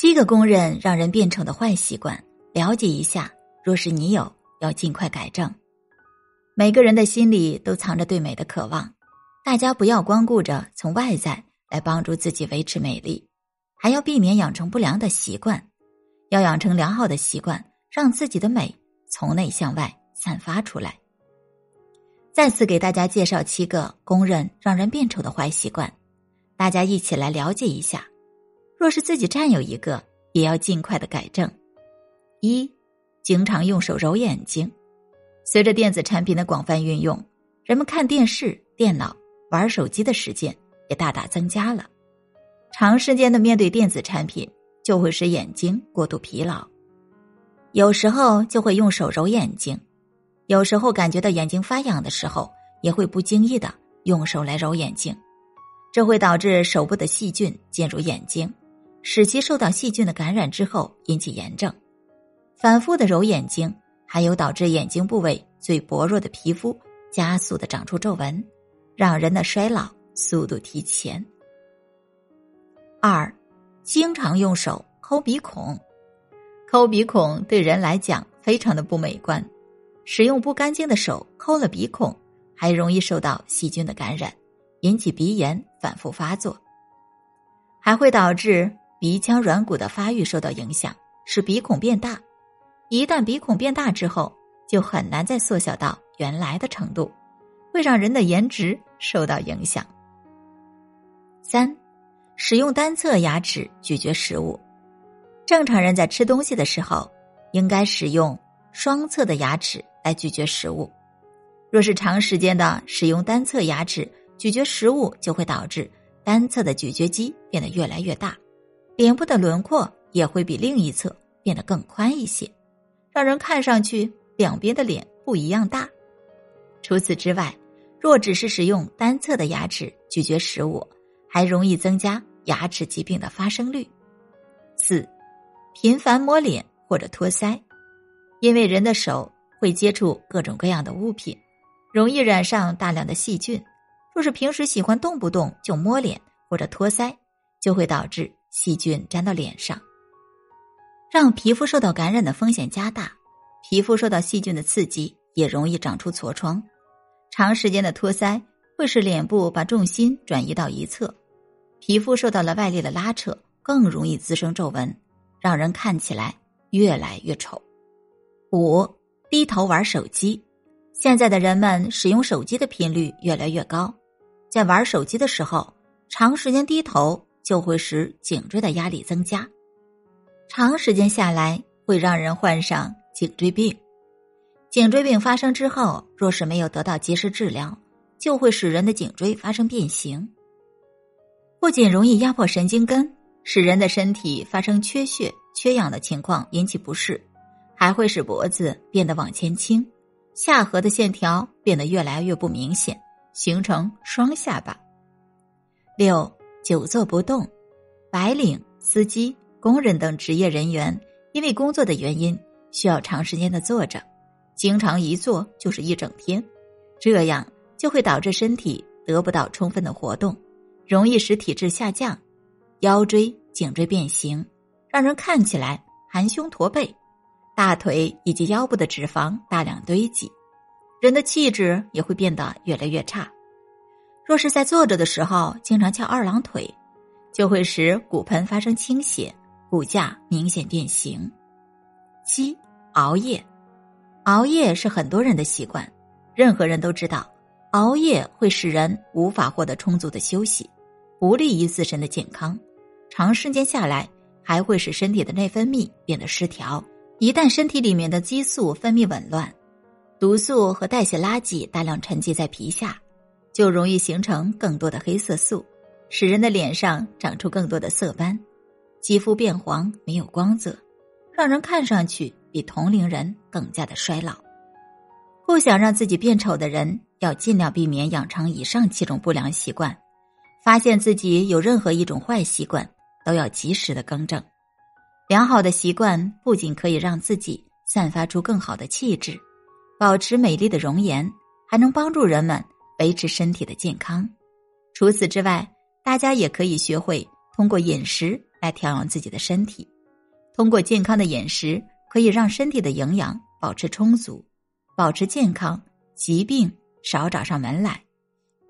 七个公认让人变丑的坏习惯，了解一下。若是你有，要尽快改正。每个人的心里都藏着对美的渴望，大家不要光顾着从外在来帮助自己维持美丽，还要避免养成不良的习惯，要养成良好的习惯，让自己的美从内向外散发出来。再次给大家介绍七个公认让人变丑的坏习惯，大家一起来了解一下。若是自己占有一个，也要尽快的改正。一，经常用手揉眼睛。随着电子产品的广泛运用，人们看电视、电脑、玩手机的时间也大大增加了。长时间的面对电子产品，就会使眼睛过度疲劳。有时候就会用手揉眼睛，有时候感觉到眼睛发痒的时候，也会不经意的用手来揉眼睛，这会导致手部的细菌进入眼睛。使其受到细菌的感染之后引起炎症，反复的揉眼睛，还有导致眼睛部位最薄弱的皮肤加速的长出皱纹，让人的衰老速度提前。二，经常用手抠鼻孔，抠鼻孔对人来讲非常的不美观，使用不干净的手抠了鼻孔，还容易受到细菌的感染，引起鼻炎反复发作，还会导致。鼻腔软骨的发育受到影响，使鼻孔变大。一旦鼻孔变大之后，就很难再缩小到原来的程度，会让人的颜值受到影响。三，使用单侧牙齿咀嚼食物。正常人在吃东西的时候，应该使用双侧的牙齿来咀嚼食物。若是长时间的使用单侧牙齿咀嚼食物，就会导致单侧的咀嚼肌变得越来越大。脸部的轮廓也会比另一侧变得更宽一些，让人看上去两边的脸不一样大。除此之外，若只是使用单侧的牙齿咀嚼食物，还容易增加牙齿疾病的发生率。四，频繁摸脸或者托腮，因为人的手会接触各种各样的物品，容易染上大量的细菌。若是平时喜欢动不动就摸脸或者托腮，就会导致。细菌粘到脸上，让皮肤受到感染的风险加大。皮肤受到细菌的刺激，也容易长出痤疮。长时间的托腮会使脸部把重心转移到一侧，皮肤受到了外力的拉扯，更容易滋生皱纹，让人看起来越来越丑。五低头玩手机，现在的人们使用手机的频率越来越高，在玩手机的时候，长时间低头。就会使颈椎的压力增加，长时间下来会让人患上颈椎病。颈椎病发生之后，若是没有得到及时治疗，就会使人的颈椎发生变形。不仅容易压迫神经根，使人的身体发生缺血、缺氧的情况，引起不适，还会使脖子变得往前倾，下颌的线条变得越来越不明显，形成双下巴。六。久坐不动，白领、司机、工人等职业人员，因为工作的原因需要长时间的坐着，经常一坐就是一整天，这样就会导致身体得不到充分的活动，容易使体质下降，腰椎、颈椎变形，让人看起来含胸驼背，大腿以及腰部的脂肪大量堆积，人的气质也会变得越来越差。若是在坐着的时候经常翘二郎腿，就会使骨盆发生倾斜，骨架明显变形。七熬夜，熬夜是很多人的习惯，任何人都知道，熬夜会使人无法获得充足的休息，不利于自身的健康。长时间下来，还会使身体的内分泌变得失调。一旦身体里面的激素分泌紊乱，毒素和代谢垃圾大量沉积在皮下。就容易形成更多的黑色素，使人的脸上长出更多的色斑，肌肤变黄，没有光泽，让人看上去比同龄人更加的衰老。不想让自己变丑的人，要尽量避免养成以上七种不良习惯。发现自己有任何一种坏习惯，都要及时的更正。良好的习惯不仅可以让自己散发出更好的气质，保持美丽的容颜，还能帮助人们。维持身体的健康。除此之外，大家也可以学会通过饮食来调养自己的身体。通过健康的饮食，可以让身体的营养保持充足，保持健康，疾病少找上门来，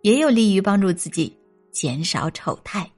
也有利于帮助自己减少丑态。